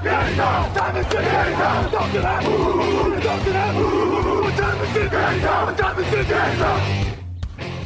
跟上咱们去跟上动起来动起来动咱们去跟上咱们去跟上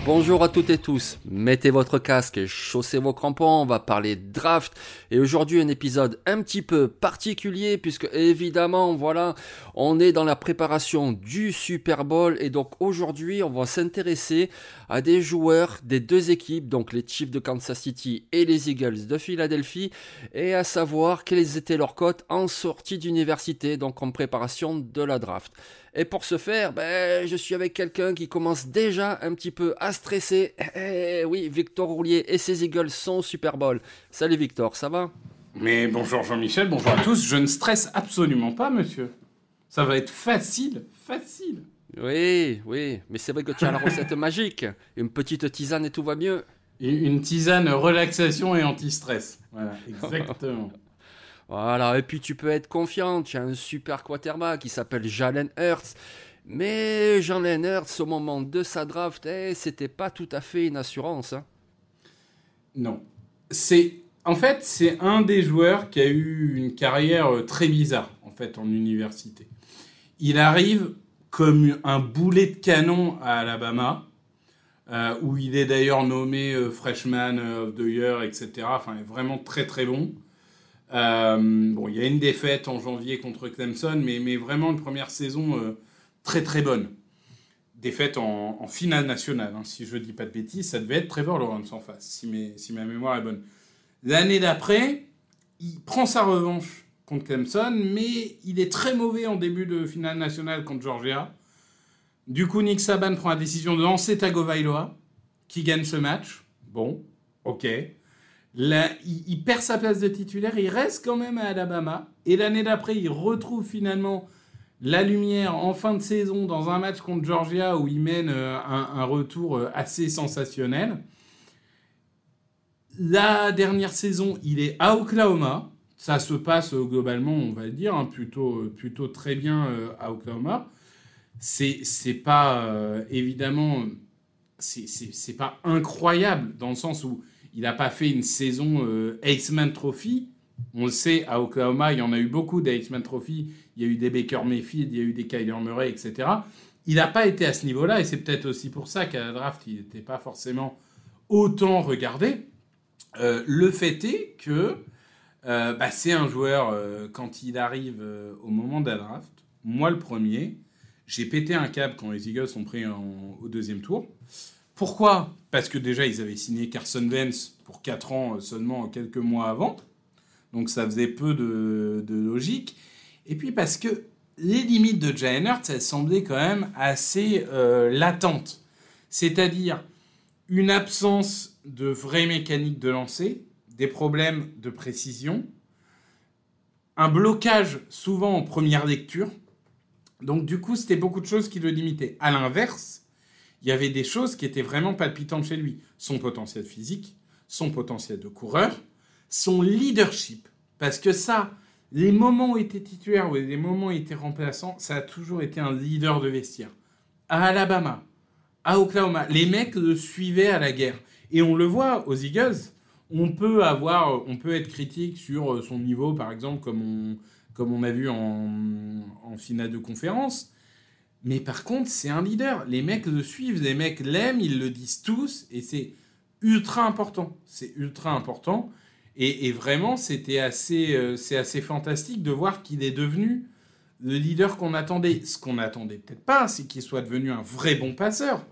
Bonjour à toutes et tous, mettez votre casque et chaussez vos crampons, on va parler draft. Et aujourd'hui un épisode un petit peu particulier puisque évidemment voilà on est dans la préparation du Super Bowl. Et donc aujourd'hui on va s'intéresser à des joueurs des deux équipes donc les Chiefs de Kansas City et les Eagles de Philadelphie et à savoir quelles étaient leurs cotes en sortie d'université donc en préparation de la draft. Et pour ce faire, ben, je suis avec quelqu'un qui commence déjà un petit peu à stresser. Eh, oui, Victor Roulier et ses Eagles sont Super Bowl. Salut Victor, ça va? Mais bonjour Jean-Michel, bonjour à tous. Je ne stresse absolument pas, monsieur. Ça va être facile, facile. Oui, oui, mais c'est vrai que tu as la recette magique. Une petite tisane et tout va mieux. Une tisane relaxation et anti-stress. Voilà, exactement. Voilà, et puis tu peux être confiant, tu as un super quarterback qui s'appelle Jalen Hurts. Mais Jalen Hurts, au moment de sa draft, eh, c'était pas tout à fait une assurance. Hein. Non. C'est en fait, c'est un des joueurs qui a eu une carrière euh, très bizarre en fait en université. Il arrive comme un boulet de canon à Alabama, euh, où il est d'ailleurs nommé euh, freshman of the year, etc. Enfin, il est vraiment très très bon. Euh, bon, il y a une défaite en janvier contre Clemson, mais, vraiment une première saison euh, très très bonne. Défaite en, finale nationale, hein, si je dis pas de bêtises, ça devait être Trevor Lawrence en face, si, si ma mémoire est bonne. L'année d'après, il prend sa revanche contre Clemson, mais il est très mauvais en début de finale nationale contre Georgia. Du coup, Nick Saban prend la décision de lancer Tagovailoa, qui gagne ce match. Bon, ok. Là, il, perd sa place de titulaire, il reste quand même à Alabama. Et l'année d'après, il retrouve finalement la lumière en fin de saison dans un match contre Georgia où il mène euh, un, retour euh, assez sensationnel. La dernière saison, il est à Oklahoma. Ça se passe euh, globalement, on va le dire, hein, plutôt, plutôt très bien à Oklahoma. C'est pas évidemment, c'est pas incroyable dans le sens où il n'a pas fait une saison euh, Trophy. On le sait, à Oklahoma, il y en a eu beaucoup d'Iceman Trophy. Il y a eu des Baker Mayfield, il y a eu des Kyler Murray, etc. Il n'a pas été à ce niveau-là, et c'est peut-être aussi pour ça qu'à la draft, il n'était pas forcément autant regardé. Euh, le fait est que euh, bah, c'est un joueur, euh, quand il arrive au moment de la draft, moi le premier, j'ai pété un câble quand les Eagles sont pris au deuxième tour. Pourquoi? Parce que déjà, ils avaient signé Carson Wentz pour 4 ans seulement quelques mois avant. Donc ça faisait peu de, de logique. Et puis parce que les limites de Jalen Hurts, elles semblaient quand même assez euh, latentes. C'est-à-dire une absence de vraie mécanique de lancer, des problèmes de précision, un blocage souvent en première lecture. Donc du coup, c'était beaucoup de choses qui le limitaient. À l'inverse, il y avait des choses qui étaient vraiment palpitantes chez lui. Son potentiel physique, son potentiel de coureur, son leadership. Parce que ça, les moments où il était titulaire ou les moments où il était remplaçant, ça a toujours été un leader de vestiaire. À Alabama, à Oklahoma, les mecs le suivaient à la guerre. Et on le voit aux Eagles. On peut avoir, on peut être critique sur son niveau, par exemple, comme on, comme on a vu en, en finale de conférence. Mais par contre, c'est un leader. Les mecs le suivent, les mecs l'aiment, ils le disent tous, et c'est ultra important. C'est ultra important. Et, vraiment, c'était assez, euh, c'est assez fantastique de voir qu'il est devenu le leader qu'on attendait. Ce qu'on attendait peut-être pas, c'est qu'il soit devenu un vrai bon passeur.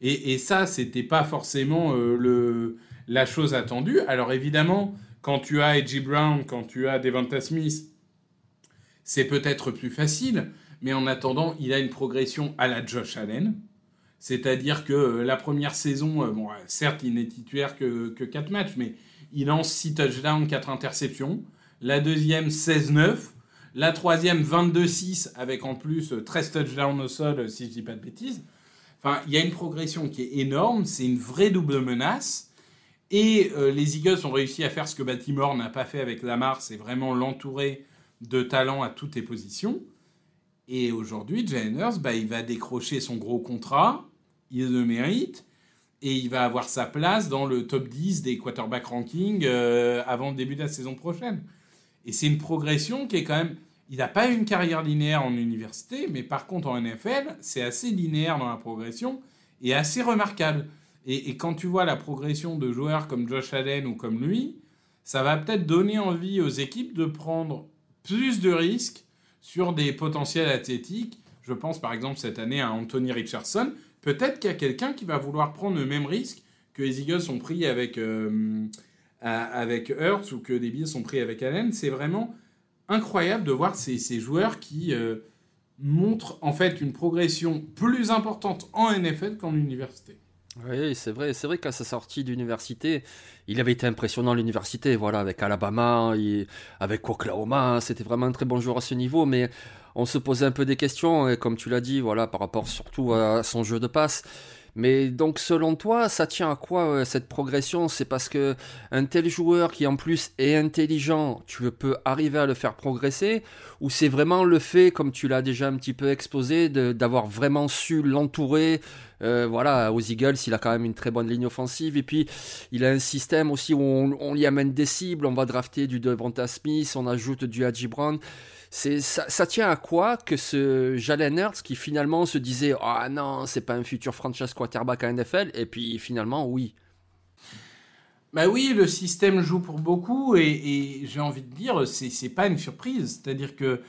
Et, et ça, c'était pas forcément euh, le, la chose attendue. Alors évidemment, quand tu as Edgy Brown, quand tu as Devonta Smith, c'est peut-être plus facile. Mais en attendant, il a une progression à la Josh Allen. C'est-à-dire que euh, la première saison, bon, certes, il n'est titulaire que, que 4 matchs, mais il lance 6 touchdowns, 4 interceptions. La deuxième, 16-9. La troisième, 22-6, avec en plus 13 touchdowns au sol, si je dis pas de bêtises. Enfin, il y a une progression qui est énorme. C'est une vraie double menace. Et euh, les Eagles ont réussi à faire ce que Baltimore n'a pas fait avec Lamar, c'est vraiment l'entourer de talent à toutes les positions. Et aujourd'hui, Jalen bah, il va décrocher son gros contrat, il le mérite, et il va avoir sa place dans le top 10 des quarterback ranking euh, avant le début de la saison prochaine. Et c'est une progression qui est quand même... Il n'a pas eu une carrière linéaire en université, mais par contre en NFL, c'est assez linéaire dans la progression et assez remarquable. Et, quand tu vois la progression de joueurs comme Josh Allen ou comme lui, ça va peut-être donner envie aux équipes de prendre plus de risques sur des potentiels athlétiques. Je pense par exemple cette année à Anthony Richardson, peut-être qu'il y a quelqu'un qui va vouloir prendre le même risque que les Eagles ont pris avec, euh, avec ou que les Bills ont pris avec Allen. C'est vraiment incroyable de voir ces, ces joueurs qui euh, montrent en fait une progression plus importante en NFL qu'en université. Oui, c'est vrai, c'est vrai qu'à sa sortie d'université, il avait été impressionnant à l'université, voilà, avec Alabama, avec Oklahoma, c'était vraiment un très bon joueur à ce niveau, mais on se posait un peu des questions, et comme tu l'as dit, voilà, par rapport surtout à son jeu de passe. Mais donc selon toi, ça tient à quoi cette progression? C'est parce que un tel joueur qui en plus est intelligent, tu peux arriver à le faire progresser? Ou c'est vraiment le fait, comme tu l'as déjà un petit peu exposé, d'avoir vraiment su l'entourer euh, voilà, aux Eagles, il a quand même une très bonne ligne offensive. Et puis, il a un système aussi où on, on y amène des cibles. On va drafter du Devonta Smith, on ajoute du Haji Brown ça, tient à quoi que ce Jalen Hurts qui finalement se disait ah non c'est pas un futur franchise quarterback à NFL et puis finalement oui. Bah oui, le système joue pour beaucoup et, j'ai envie de dire c'est pas une surprise, c'est-à-dire que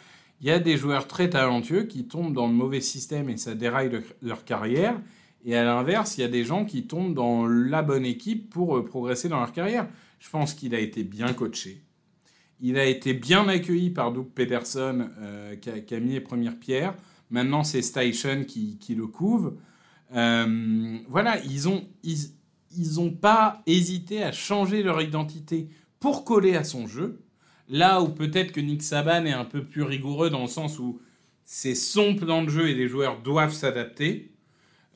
il y a des joueurs très talentueux qui tombent dans le mauvais système et ça déraille leur carrière. Et à l'inverse, il y a des gens qui tombent dans la bonne équipe pour euh, progresser dans leur carrière. Je pense qu'il a été bien coaché. Il a été bien accueilli par Doug Peterson, euh, qui, a, mis les premières pierres. Maintenant, c'est Station qui, le couvre. Euh, voilà, ils n'ont pas hésité à changer leur identité pour coller à son jeu. Là où peut-être que Nick Saban est un peu plus rigoureux dans le sens où c'est son plan de jeu et les joueurs doivent s'adapter.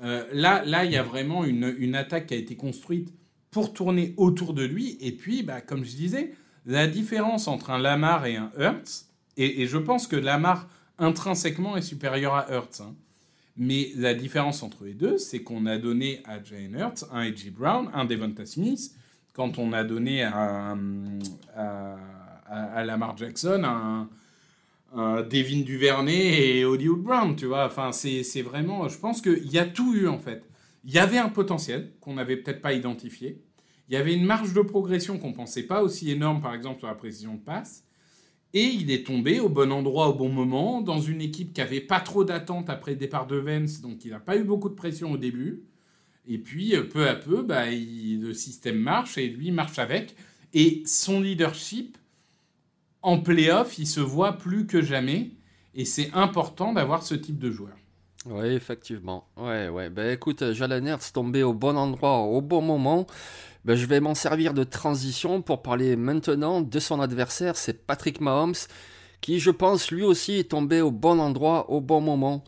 Euh, là, là, il y a vraiment une, une, attaque qui a été construite pour tourner autour de lui. Et puis, bah, comme je disais, la différence entre un Lamar et un Hurts, et, je pense que Lamar intrinsèquement est supérieur à Hurts, hein. mais la différence entre les deux, c'est qu'on a donné à Jane Hurts un A.J. Brown, un Devonta Smith, quand on a donné à, Lamar Jackson un, un, Devin Duvernay et Hollywood Brown, tu vois. Enfin, c'est vraiment, je pense qu'il y a tout eu en fait. Il y avait un potentiel qu'on n'avait peut-être pas identifié. Il y avait une marge de progression qu'on ne pensait pas aussi énorme, par exemple, sur la précision de passe. Et il est tombé au bon endroit au bon moment, dans une équipe qui avait pas trop d'attente après le départ de Vance, donc il n'a pas eu beaucoup de pression au début. Et puis, euh, peu à peu, bah, le système marche et lui marche avec. Et son leadership, en playoff, il se voit plus que jamais. Et c'est important d'avoir ce type de joueur. Oui, effectivement. Ouais. Ben écoute, Jalen Hurts tombé au bon endroit au bon moment. Ben, je vais m'en servir de transition pour parler maintenant de son adversaire, c'est Patrick Mahomes, qui je pense lui aussi est tombé au bon endroit au bon moment.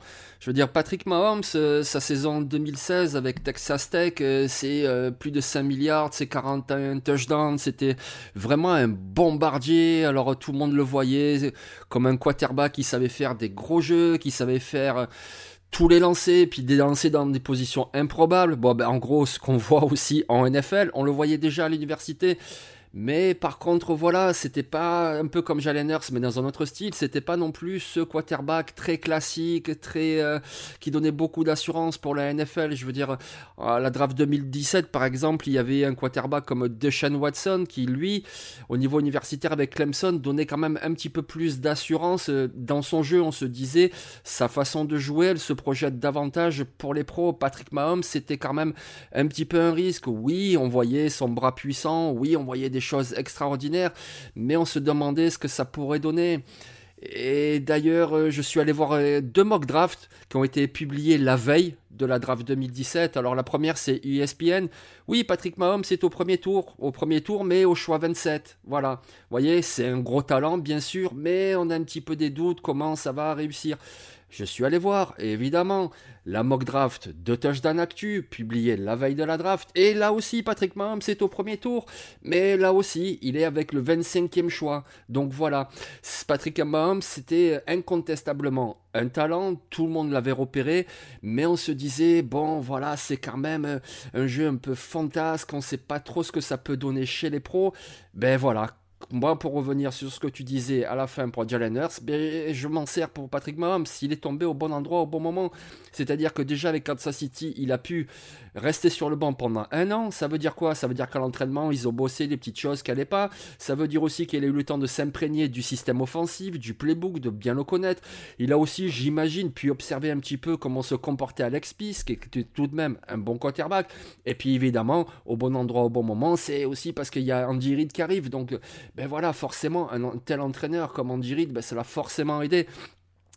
Je veux dire, Patrick Mahomes, euh, sa saison 2016 avec Texas Tech, euh, c'est euh, plus de 5 milliards, c'est 41 touchdowns, c'était vraiment un bombardier. Alors tout le monde le voyait comme un quarterback qui savait faire des gros jeux, qui savait faire tous les lancers, puis des dans des positions improbables. Bon, ben, en gros, ce qu'on voit aussi en NFL, on le voyait déjà à l'université, Mais par contre, voilà, c'était pas un peu comme Jalen Hurts, mais dans un autre style. C'était pas non plus ce quarterback très classique, très euh, qui donnait beaucoup d'assurance pour la NFL. Je veux dire, à la draft 2017, par exemple, il y avait un quarterback comme Deshaun Watson qui, lui, au niveau universitaire avec Clemson, donnait quand même un petit peu plus d'assurance dans son jeu. On se disait, sa façon de jouer, elle se projette davantage pour les pros. Patrick Mahomes, c'était quand même un petit peu un risque. Oui, on voyait son bras puissant. Oui, on voyait des choses extraordinaires, mais on se demandait ce que ça pourrait donner. Et d'ailleurs, euh, je suis allé voir euh, deux mock drafts qui ont été publiés la veille de la draft 2017. Alors la première, c'est ESPN. Oui, Patrick Mahomes, c'est au premier tour, au premier tour, mais au choix 27. Voilà. Voyez, c'est un gros talent, bien sûr, mais on a un petit peu des doutes comment ça va réussir. Je suis allé voir, évidemment, la mock draft de Touchdown Actu, publiée la veille de la draft. Et là aussi, Patrick Mahomes est au premier tour. Mais là aussi, il est avec le 25e choix. Donc voilà, Patrick Mahomes, c'était incontestablement talent. Tout le monde l'avait repéré. Mais on se disait, bon, voilà, c'est quand même un jeu un peu fantasque. On ne sait pas trop ce que ça peut donner chez les pros. Ben voilà, moi, pour revenir sur ce que tu disais à la fin pour Jalen Hurts, ben, je m'en sers pour Patrick Mahomes. Il est tombé au bon endroit au bon moment. C'est-à-dire que déjà avec Kansas City, il a pu rester sur le banc pendant un an. Ça veut dire quoi? Ça veut dire qu'à l'entraînement, ils ont bossé des petites choses qui n'allaient pas. Ça veut dire aussi qu'il a eu le temps de s'imprégner du système offensif, du playbook, de bien le connaître. Il a aussi, j'imagine, pu observer un petit peu comment se comportait Alex Peace, qui était tout de même un bon quarterback. Et puis évidemment, au bon endroit au bon moment, c'est aussi parce qu'il y a Andy Reid qui arrive. Donc ben voilà, forcément, un tel entraîneur comme Andy Reid, ben ça l'a forcément aidé.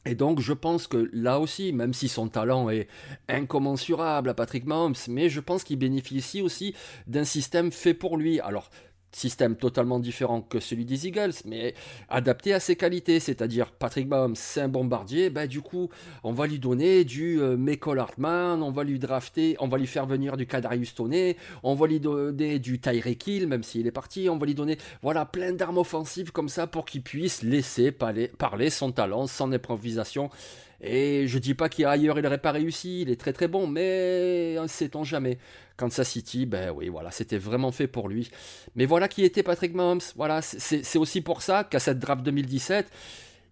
Et donc, je pense que là aussi, même si son talent est incommensurable à Patrick Mahomes, mais je pense qu'il bénéficie aussi d'un système fait pour lui. Alors, système totalement différent que celui des Eagles, mais adapté à ses qualités, c'est-à-dire Patrick Mahomes, c'est un bombardier, bah du coup, on va lui donner du euh, Michael Hartman, on va lui drafter, on va lui faire venir du Kadarius Toney, on va lui donner du Tyreek Hill, même s'il est parti, on va lui donner, voilà, plein d'armes offensives comme ça pour qu'il puisse laisser parler son talent, son improvisation, et je dis pas qu'ailleurs il n'aurait pas réussi, il est très très bon, mais sait-on jamais. Kansas City, ben oui, voilà, c'était vraiment fait pour lui. Mais voilà qui était Patrick Mahomes. Voilà, c'est aussi pour ça qu'à cette draft 2017,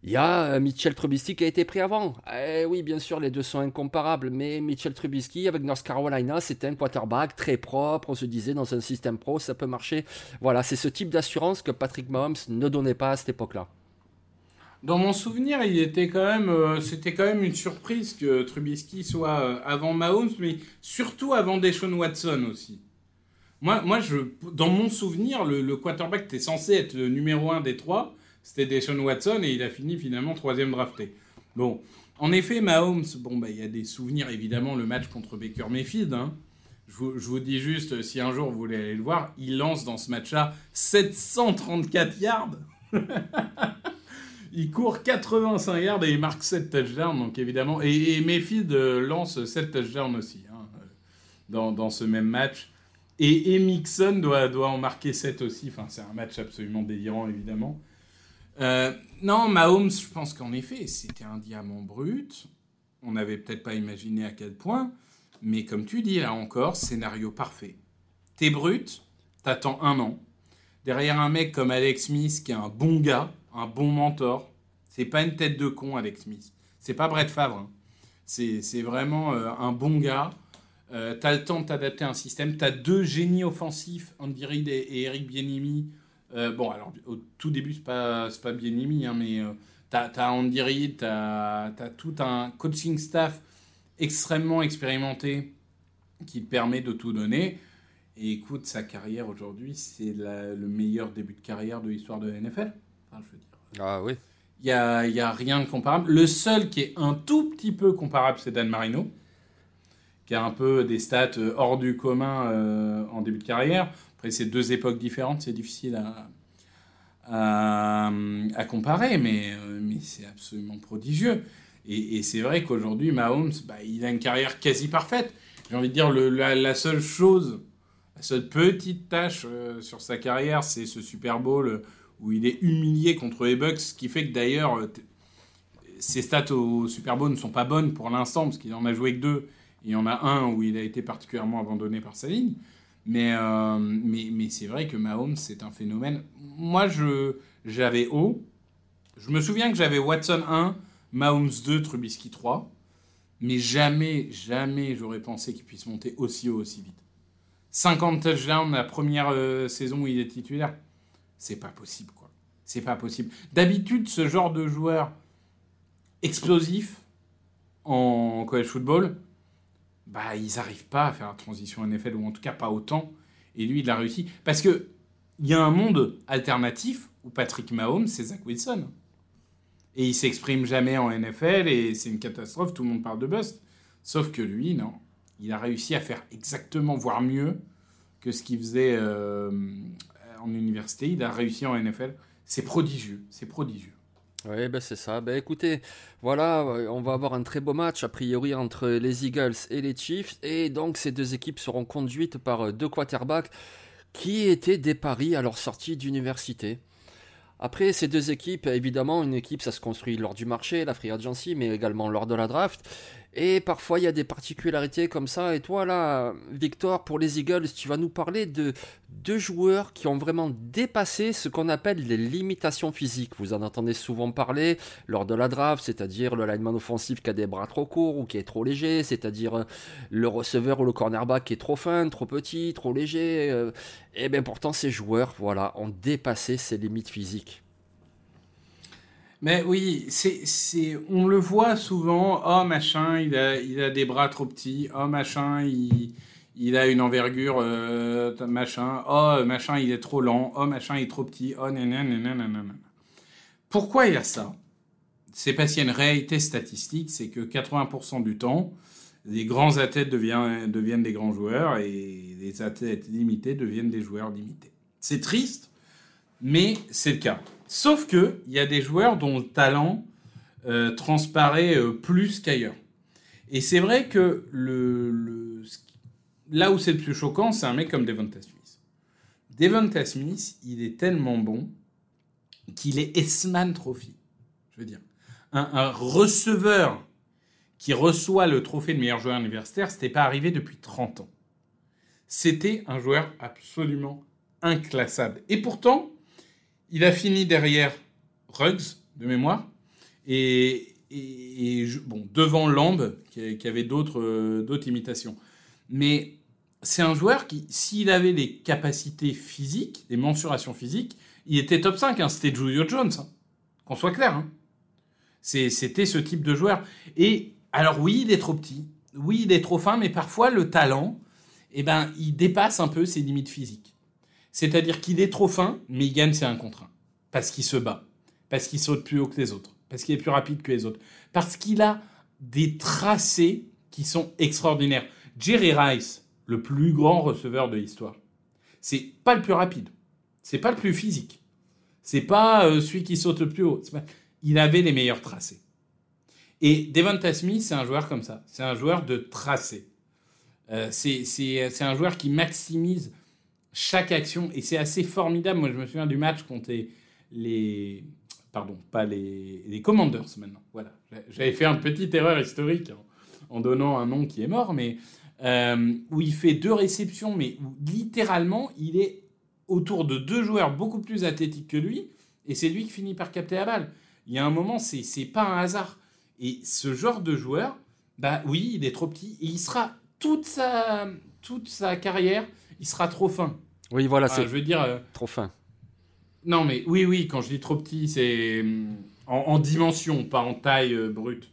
il y a euh, Mitchell Trubisky qui a été pris avant. Eh oui, bien sûr, les deux sont incomparables, mais Mitchell Trubisky avec North Carolina, c'était un quarterback très propre. On se disait dans un système pro, ça peut marcher. Voilà, c'est ce type d'assurance que Patrick Mahomes ne donnait pas à cette époque-là. Dans mon souvenir, euh, c'était quand même une surprise que Trubisky soit euh, avant Mahomes, mais surtout avant Deshaun Watson aussi. Moi, dans mon souvenir, le, quarterback était censé être le numéro un des trois, c'était Deshaun Watson et il a fini finalement troisième drafté. Bon, en effet, Mahomes, bon, bah, il y a des souvenirs évidemment, le match contre Baker Mayfield. Hein. Je, vous, je vous dis juste, si un jour vous voulez aller le voir, il lance dans ce match-là 734 yards. il court 85 yards et il marque 7 touchdowns, donc évidemment. Et, et Mayfield euh, lance 7 touchdowns aussi hein, euh, dans, ce même match. Et, Mixon doit, doit en marquer 7 aussi. Enfin, c'est un match absolument délirant, évidemment. Euh, non, Mahomes, je pense qu'en effet, c'était un diamant brut. On n'avait peut-être pas imaginé à quel point. Mais comme tu dis, là encore, scénario parfait. T'es brut, t'attends un an. Derrière un mec comme Alex Smith, qui est un bon gars, un bon mentor. C'est pas une tête de con, Alex Smith. C'est pas Brett Favre. Hein. C'est vraiment euh, un bon gars. Euh, t'as le temps de t'adapter à un système. T'as deux génies offensifs, Andy Reid et, Eric Bienimi. Euh, bon, alors au tout début, c'est pas, pas Bienimi, hein, mais t'as as Andy Reid, t'as as tout un coaching staff extrêmement expérimenté qui te permet de tout donner. Et écoute, sa carrière aujourd'hui, c'est le meilleur début de carrière de l'histoire de la NFL. Enfin, je veux dire, ah oui. Il n'y a, y a rien de comparable. Le seul qui est un tout petit peu comparable, c'est Dan Marino, qui a un peu des stats euh, hors du commun euh, en début de carrière. Après, c'est deux époques différentes, c'est difficile à, à, comparer, mais, euh, mais c'est absolument prodigieux. Et, c'est vrai qu'aujourd'hui, Mahomes, bah, il a une carrière quasi parfaite. J'ai envie de dire, le, la, seule chose, la seule petite tâche sur sa carrière, c'est ce Super Bowl où il est humilié contre les Bucks, ce qui fait que d'ailleurs euh, ses stats au Super Bowl ne sont pas bonnes pour l'instant, parce qu'il en a joué que deux, il y en a un où il a été particulièrement abandonné par sa ligne. Mais, euh, c'est vrai que Mahomes, c'est un phénomène. Moi, j'avais haut. Je me souviens que j'avais Watson 1, Mahomes 2, Trubisky 3. Mais jamais, jamais j'aurais pensé qu'il puisse monter aussi haut, aussi vite. 50 touchdowns la première euh, saison où il est titulaire. C'est pas possible, quoi. C'est pas possible. D'habitude, ce genre de joueur explosif en college football, bah, ils n'arrivent pas à faire la transition NFL, ou en tout cas pas autant. Et lui, il a réussi. Parce que il y a un monde alternatif où Patrick Mahomes, c'est Zach Wilson. Et il s'exprime jamais en NFL et c'est une catastrophe, tout le monde parle de bust. Sauf que lui, non. Il a réussi à faire exactement, voire mieux que ce qu'il faisait euh, en université. Il a réussi en NFL. C'est prodigieux, c'est prodigieux. Oui, ben c'est ça. Ben écoutez, voilà, euh, on va avoir un très beau match a priori entre les Eagles et les Chiefs. Et donc ces deux équipes seront conduites par euh, deux quarterbacks qui étaient des paris à leur sortie d'université. Après, ces deux équipes, évidemment, une équipe, ça se construit lors du marché, la free agency, mais également lors de la draft. Et parfois, il y a des particularités comme ça. Et toi, là, Victor, pour les Eagles, tu vas nous parler de deux joueurs qui ont vraiment dépassé ce qu'on appelle les limitations physiques. Vous en entendez souvent parler lors de la draft, c'est-à-dire le lineman offensif qui a des bras trop courts ou qui est trop léger, c'est-à-dire le receveur ou le cornerback qui est trop fin, trop petit, trop léger. Euh, et bien pourtant, ces joueurs, voilà, ont dépassé ces limites physiques. Mais oui, c'est, on le voit souvent. Oh machin, il a, il a des bras trop petits. Oh machin, il, il a une envergure euh, machin. Oh machin, il est trop lent. Oh machin, il est trop petit. Oh nanana. Pourquoi il y a ça? C'est parce qu'il y a une réalité statistique, c'est que 80% du temps, les grands athlètes deviennent, deviennent des grands joueurs et les athlètes limités deviennent des joueurs limités. C'est triste, mais c'est le cas. Sauf que il y a des joueurs dont le talent euh, transparaît euh, plus qu'ailleurs. Et c'est vrai que là où c'est le plus choquant, c'est un mec comme Devonta Smith. Devonta Smith, il est tellement bon qu'il est Esman Trophy. Je veux dire, un, un, receveur qui reçoit le trophée de meilleur joueur universitaire, c'était pas arrivé depuis 30 ans. C'était un joueur absolument inclassable. Et pourtant, il a fini derrière Ruggs, de mémoire, et, bon, devant Lamb, qui, avait d'autres euh, d'autres imitations. Mais c'est un joueur qui, s'il avait les capacités physiques, les mensurations physiques, il était top 5. Hein. C'était Julio Jones, hein. qu'on soit clair. Hein. C'était ce type de joueur. Et alors oui, il est trop petit, oui, il est trop fin, mais parfois le talent, eh ben, il dépasse un peu ses limites physiques. C'est-à-dire qu'il est trop fin, mais il gagne c'est un contre un. Parce qu'il se bat. Parce qu'il saute plus haut que les autres. Parce qu'il est plus rapide que les autres. Parce qu'il a des tracés qui sont extraordinaires. Jerry Rice, le plus grand receveur de l'histoire, c'est pas le plus rapide. C'est pas le plus physique. C'est pas euh, celui qui saute le plus haut. Il avait les meilleurs tracés. Et Devonta Smith, c'est un joueur comme ça. C'est un joueur de tracé. Euh, c'est un joueur qui maximise chaque action. Et c'est assez formidable. Moi, je me souviens du match contre les. Pardon, pas les, Commanders maintenant. Voilà. J'avais fait une petite erreur historique en, donnant un nom qui est mort, mais euh, où il fait deux réceptions, mais où littéralement, il est autour de deux joueurs beaucoup plus athlétiques que lui, et c'est lui qui finit par capter la balle. Il y a un moment, c'est pas un hasard. Et ce genre de joueur, bah oui, il est trop petit, et il sera toute sa, toute sa carrière, il sera trop fin. Oui, voilà, c'est. Je veux dire. Euh, trop fin. Non, mais oui, oui, quand je dis trop petit, c'est hum, en, dimension, pas en taille euh, brute.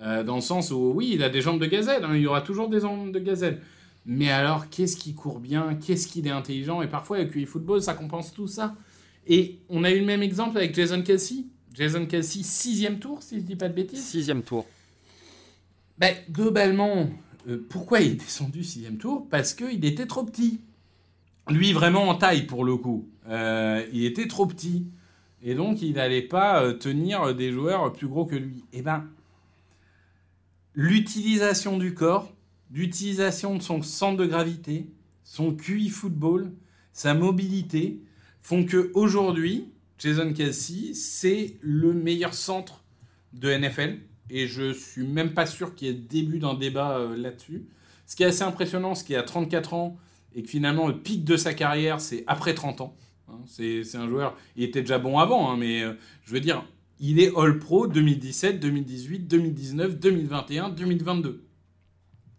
Euh, dans le sens où, oui, il a des jambes de gazelle, hein, il y aura toujours des jambes de gazelle. Mais alors, qu'est-ce qui court bien, qu'est-ce qu'il est intelligent, et parfois avec le football, ça compense tout ça. Et on a eu le même exemple avec Jason Kelsey. Jason Kelsey, sixième tour, si je dis pas de bêtises. Sixième tour. Ben, globalement, pourquoi il est descendu sixième tour? Parce qu'il était trop petit. Lui, vraiment en taille pour le coup. Euh, il était trop petit. Et donc, il n'allait pas euh, tenir des joueurs plus gros que lui. Eh ben, l'utilisation du corps, l'utilisation de son centre de gravité, son QI football, sa mobilité, font que aujourd'hui, Jason Kelsey, c'est le meilleur centre de NFL. Et je suis même pas sûr qu'il y ait début d'un débat euh, là-dessus. Ce qui est assez impressionnant, c'est qu'il a 34 ans, et que finalement le pic de sa carrière c'est après 30 ans. Hein. c'est un joueur, il était déjà bon avant, hein, mais euh, je veux dire, il est All Pro 2017, 2018, 2019, 2021, 2022.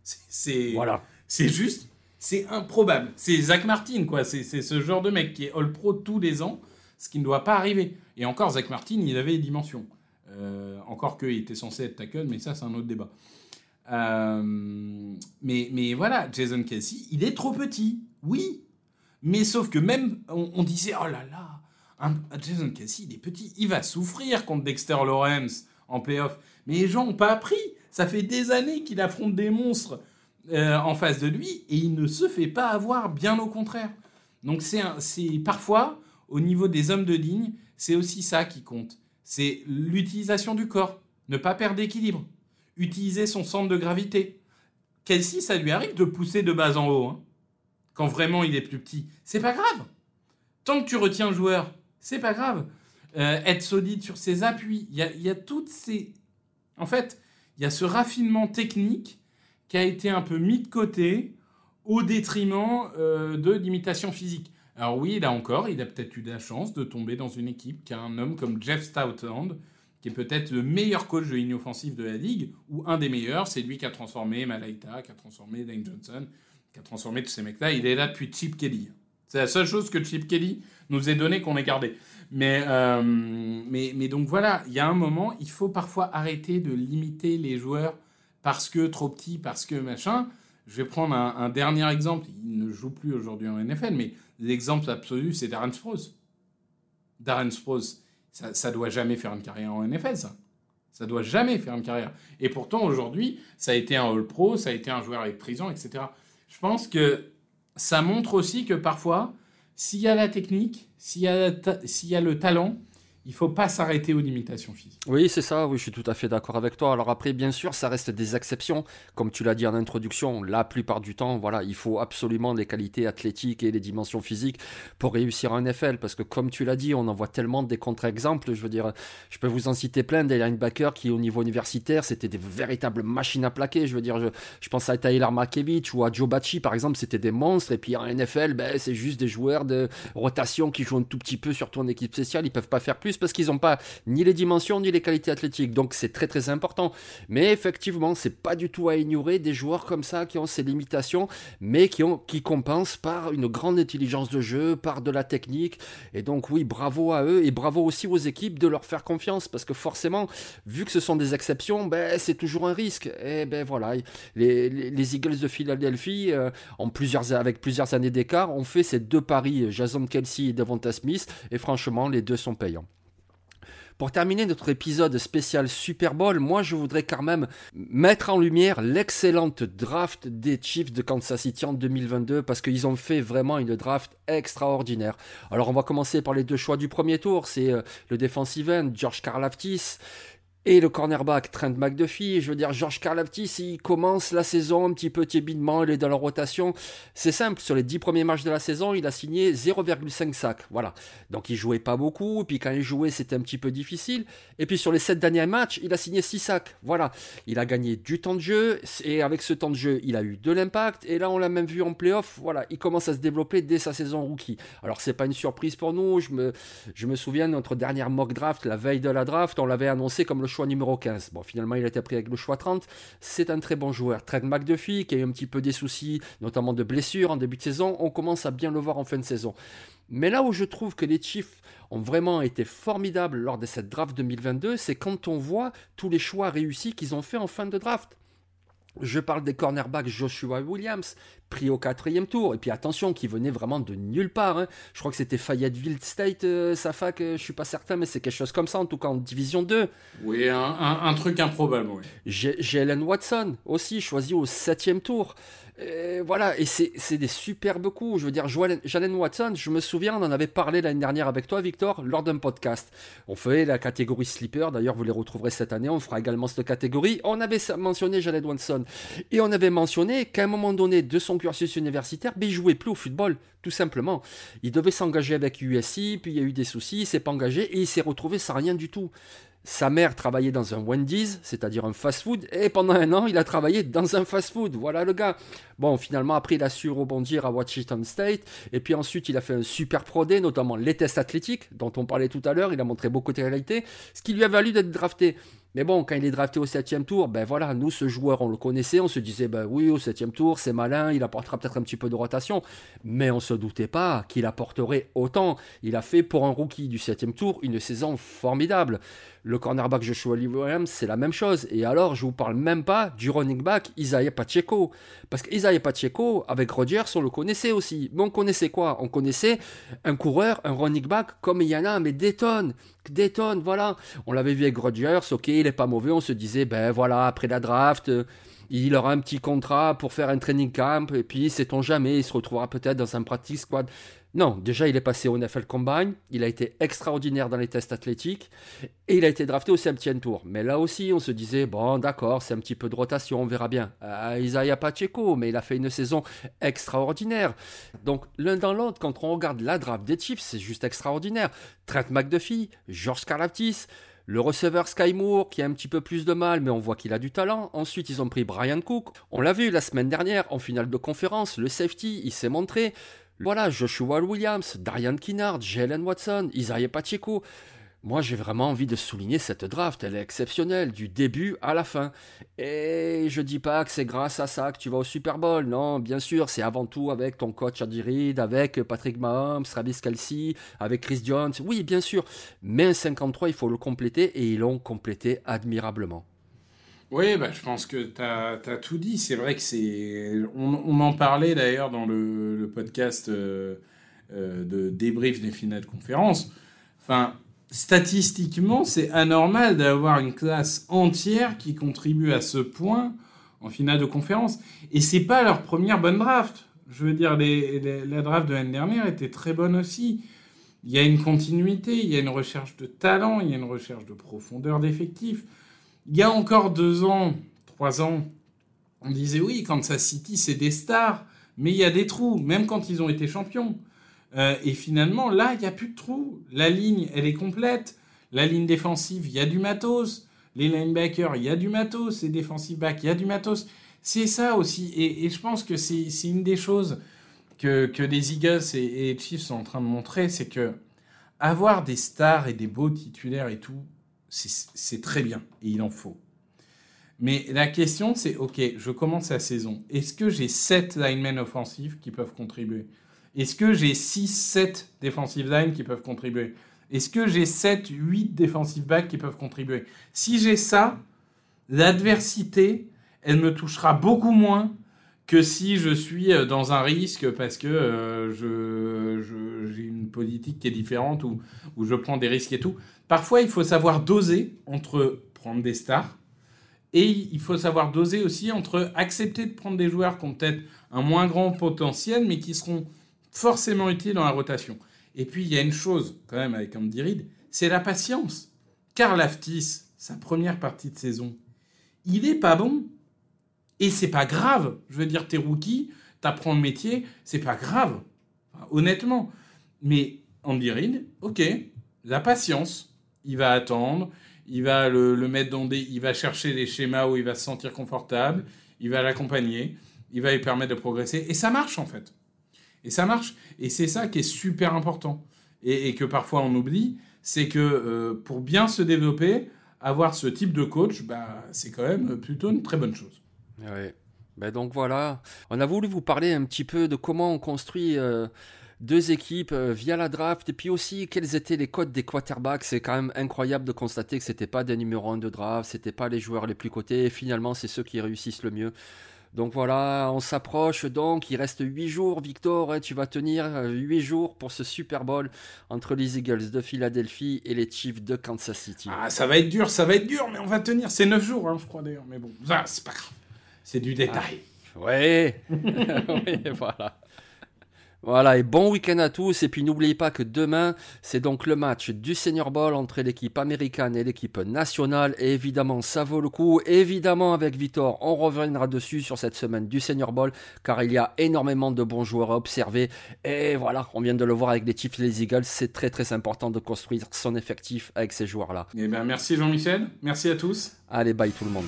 C'est voilà. juste, c'est improbable. C'est Zach Martin quoi. C'est ce genre de mec qui est All Pro tous les ans, ce qui ne doit pas arriver. Et encore Zach Martin, il avait les dimensions. Euh, encore qu'il était censé être tackle, mais ça c'est un autre débat. Euh, mais, voilà, Jason Kelsey, il est trop petit, oui. Mais sauf que même, on, disait, oh là là, Jason Kelsey, il est petit, il va souffrir contre Dexter Lawrence en playoff. Mais les gens n'ont pas appris. Ça fait des années qu'il affronte des monstres euh, en face de lui et il ne se fait pas avoir, bien au contraire. Donc c'est parfois, au niveau des hommes de ligne, c'est aussi ça qui compte. C'est l'utilisation du corps, ne pas perdre d'équilibre utiliser son centre de gravité. Kelsey, ça lui arrive de pousser de bas en haut, hein, quand vraiment il est plus petit. C'est pas grave. Tant que tu retiens le joueur, c'est pas grave. Euh, être solide sur ses appuis, il y a, toutes ces... En fait, il y a ce raffinement technique qui a été un peu mis de côté au détriment euh, de l'imitation physique. Alors oui, là encore, il a peut-être eu de la chance de tomber dans une équipe qui a un homme comme Jeff Stoutland, qui est peut-être le meilleur coach de ligne offensive de la ligue, ou un des meilleurs. C'est lui qui a transformé Malaita, qui a transformé Dane Johnson, qui a transformé tous ces mecs-là. Il est là depuis Chip Kelly. C'est la seule chose que Chip Kelly nous ait donné qu'on ait gardé. Mais, euh, mais, donc voilà, il y a un moment, il faut parfois arrêter de limiter les joueurs parce que trop petits, parce que machin. Je vais prendre un, dernier exemple. Il ne joue plus aujourd'hui en NFL, mais l'exemple absolu, c'est Darren Sproles. Darren Sproles, ça, doit jamais faire une carrière en NFL, ça. Ça doit jamais faire une carrière. Et pourtant, aujourd'hui, ça a été un All-Pro, ça a été un joueur avec prison, etc. Je pense que ça montre aussi que parfois, s'il y a la technique, s'il y, a le talent, il faut pas s'arrêter aux limitations physiques. Oui, c'est ça, oui, je suis tout à fait d'accord avec toi. Alors après, bien sûr, ça reste des exceptions, comme tu l'as dit en introduction. La plupart du temps, voilà, il faut absolument des qualités athlétiques et les dimensions physiques pour réussir en NFL, parce que comme tu l'as dit, on en voit tellement des contre-exemples. Je veux dire, je peux vous en citer plein des linebackers qui, au niveau universitaire, c'était des véritables machines à plaquer. Je veux dire, je, pense à Tyler Markevich ou à Joe Bacci, par exemple, c'était des monstres. Et puis en NFL, ben, c'est juste des joueurs de rotation qui jouent un tout petit peu, surtout en équipe spéciale. Ils peuvent pas faire plus parce qu'ils n'ont pas ni les dimensions ni les qualités athlétiques. Donc c'est très très important. Mais effectivement, c'est pas du tout à ignorer des joueurs comme ça qui ont ces limitations, mais qui, ont, qui compensent par une grande intelligence de jeu, par de la technique. Et donc oui, bravo à eux et bravo aussi aux équipes de leur faire confiance parce que forcément, vu que ce sont des exceptions, ben, c'est toujours un risque. Et ben voilà, les, les, Eagles de Philadelphie, euh, en plusieurs, avec plusieurs années d'écart, ont fait ces deux paris, Jason Kelsey et Devonta Smith, et franchement, les deux sont payants. Pour terminer notre épisode spécial Super Bowl, moi je voudrais quand même mettre en lumière l'excellente draft des Chiefs de Kansas City en 2022 parce qu'ils ont fait vraiment une draft extraordinaire. Alors on va commencer par les deux choix du premier tour, c'est euh, le defensive end George Karlaftis et le cornerback Trent McDuffie, je veux dire, George Karlaftis, il commence la saison un petit peu timidement, il est dans la rotation. C'est simple, sur les 10 premiers matchs de la saison, il a signé 0,5 sacs. Voilà. Donc il jouait pas beaucoup, puis quand il jouait, c'était un petit peu difficile. Et puis sur les 7 derniers matchs, il a signé 6 sacs. Voilà. Il a gagné du temps de jeu, et avec ce temps de jeu, il a eu de l'impact. Et là, on l'a même vu en playoff. Voilà, il commence à se développer dès sa saison rookie. Alors c'est pas une surprise pour nous. Je me, je me souviens notre dernière mock draft, la veille de la draft, on l'avait annoncé comme le choix numéro 15. Bon, finalement, il a été pris avec le choix 30. C'est un très bon joueur. Trent McDuffie, qui a eu un petit peu des soucis, notamment de blessures en début de saison, on commence à bien le voir en fin de saison. Mais là où je trouve que les Chiefs ont vraiment été formidables lors de cette draft 2022, c'est quand on voit tous les choix réussis qu'ils ont fait en fin de draft. Je parle des cornerbacks Joshua Williams, pris au quatrième tour. Et puis attention, qui venait vraiment de nulle part. Hein. Je crois que c'était Fayetteville State, euh, sa fac, euh, je suis pas certain, mais c'est quelque chose comme ça, en tout cas en division 2. Oui, un, truc improbable, oui. J'ai Watson, aussi, choisi au septième tour. Euh, voilà, et c'est des superbes coups. Je veux dire, Jalen Watson, je me souviens, on en avait parlé l'année dernière avec toi, Victor, lors d'un podcast. On fait la catégorie sleeper, d'ailleurs, vous les retrouverez cette année. On fera également cette catégorie. On avait mentionné Jalen Watson. Et on avait mentionné qu'à un moment donné de son cursus universitaire, mais il jouait plus au football, tout simplement. Il devait s'engager avec USC, puis il y a eu des soucis, il s'est pas engagé et il s'est retrouvé sans rien du tout. Sa mère travaillait dans un Wendy's, c'est-à-dire un fast-food, et pendant un an, il a travaillé dans un fast-food. Voilà le gars. Bon, finalement, après, il a su rebondir à Washington State, et puis ensuite, il a fait un super pro notamment les tests athlétiques, dont on parlait tout à l'heure. Il a montré beaucoup de réalité, ce qui lui a valu d'être drafté. Mais bon, quand il est drafté au septième tour, ben voilà, nous, ce joueur, on le connaissait, on se disait, ben oui, au septième tour, c'est malin, il apportera peut-être un petit peu de rotation. Mais on se doutait pas qu'il apporterait autant. Il a fait pour un rookie du septième tour une saison formidable. Le cornerback Joshua Williams, c'est la même chose. Et alors, je vous parle même pas du running back Isaiah Pacheco. Parce qu'Isaiah Pacheco, avec Rodgers, on le connaissait aussi. Mais on connaissait quoi? On connaissait un coureur, un running back comme il y en a, mais des. Tonnes, voilà. On l'avait vu avec Rodgers, ok, il est pas mauvais. On se disait, ben voilà, après la draft il aura un petit contrat pour faire un training camp, et puis sait-on jamais, il se retrouvera peut-être dans un practice squad. Non, déjà il est passé au NFL Combine, il a été extraordinaire dans les tests athlétiques, et il a été drafté au septième tour. Mais là aussi, on se disait, bon d'accord, c'est un petit peu de rotation, on verra bien. Euh, Isaiah Pacheco, mais il a fait une saison extraordinaire. Donc l'un dans l'autre, quand on regarde la draft des Chiefs, c'est juste extraordinaire. Trent McDuffie, George Karlaftis, le receveur Sky Moore qui a un petit peu plus de mal, mais on voit qu'il a du talent. Ensuite, ils ont pris Brian Cook. On l'a vu la semaine dernière en finale de conférence. Le safety, il s'est montré. Voilà, Joshua Williams, Darian Kinnard, Jalen Watson, Isaiah Pacheco. Moi, j'ai vraiment envie de souligner cette draft. Elle est exceptionnelle, du début à la fin. Et je dis pas que c'est grâce à ça que tu vas au Super Bowl. Non, bien sûr, c'est avant tout avec ton coach Andy Reid, avec Patrick Mahomes, Travis Kelsey, avec Chris Jones. Oui, bien sûr. Mais un 53, il faut le compléter et ils l'ont complété admirablement. Oui, bah, je pense que tu as, tout dit. C'est vrai que c'est. On, en parlait d'ailleurs dans le, podcast euh, euh, de débrief des finales de conférence. Enfin statistiquement, c'est anormal d'avoir une classe entière qui contribue à ce point en finale de conférence. Et c'est pas leur première bonne draft. Je veux dire, la draft de l'année dernière était très bonne aussi. Il y a une continuité, il y a une recherche de talent, il y a une recherche de profondeur d'effectifs. Il y a encore deux ans, trois ans, on disait oui, Kansas City, c'est des stars, mais il y a des trous, même quand ils ont été champions. Euh, et finalement, là, il n'y a plus de trous. La ligne, elle est complète. La ligne défensive, il y a du matos. Les linebackers, il y a du matos. Les defensive backs, il y a du matos. C'est ça aussi. Et, je pense que c'est une des choses que, que les Eagles et, les Chiefs sont en train de montrer, c'est que avoir des stars et des beaux titulaires et tout, c'est très bien. Et il en faut. Mais la question, c'est, OK, je commence la saison. Est-ce que j'ai 7 linemen offensifs qui peuvent contribuer? Est-ce que j'ai 6-7 defensive line qui peuvent contribuer? Est-ce que j'ai 7-8 defensive back qui peuvent contribuer? Si j'ai ça, l'adversité, elle me touchera beaucoup moins que si je suis euh, dans un risque parce que euh, j'ai une politique qui est différente ou, ou je prends des risques et tout. Parfois, il faut savoir doser entre prendre des stars et il faut savoir doser aussi entre accepter de prendre des joueurs qui ont peut-être un moins grand potentiel mais qui seront forcément utile dans la rotation. Et puis, il y a une chose, quand même, avec Andy c'est la patience. Car Laftis, sa première partie de saison, il est pas bon. Et c'est pas grave. Je veux dire, t'es rookie, t'apprends le métier, c'est pas grave. honnêtement. Mais Andy Reid, ok, la patience. Il va attendre, il va le, mettre dans des. Il va chercher les schémas où il va se sentir confortable, il va l'accompagner, il va lui permettre de progresser. Et ça marche, en fait. Et ça marche. Et c'est ça qui est super important. Et, que parfois on oublie, c'est que euh, pour bien se développer, avoir ce type de coach, bah, c'est quand même plutôt une très bonne chose. Ouais. Ben donc voilà, on a voulu vous parler un petit peu de comment on construit euh, deux équipes euh, via la draft et puis aussi quels étaient les codes des quarterbacks. C'est quand même incroyable de constater que c'était pas des numéros 1 de draft, c'était pas les joueurs les plus cotés. Et finalement, c'est ceux qui réussissent le mieux. Donc voilà, on s'approche donc, il reste 8 jours, Victor, hein, tu vas tenir 8 euh, jours pour ce Super Bowl entre les Eagles de Philadelphie et les Chiefs de Kansas City. Ah, ça va être dur, ça va être dur, mais on va tenir. C'est 9 jours, hein, je crois d'ailleurs, mais bon, c'est pas grave. C'est du détail. Ah, ouais, oui, voilà. Voilà, et bon week-end à tous. Et puis n'oubliez pas que demain, c'est donc le match du Senior Bowl entre l'équipe américaine et l'équipe nationale. Et évidemment, ça vaut le coup. Évidemment, avec Victor, on reviendra dessus sur cette semaine du Senior Bowl, car il y a énormément de bons joueurs à observer. Et voilà, on vient de le voir avec les Chiefs et les Eagles. C'est très très important de construire son effectif avec ces joueurs-là. Eh bien, merci Jean-Michel. Merci à tous. Allez, bye tout le monde.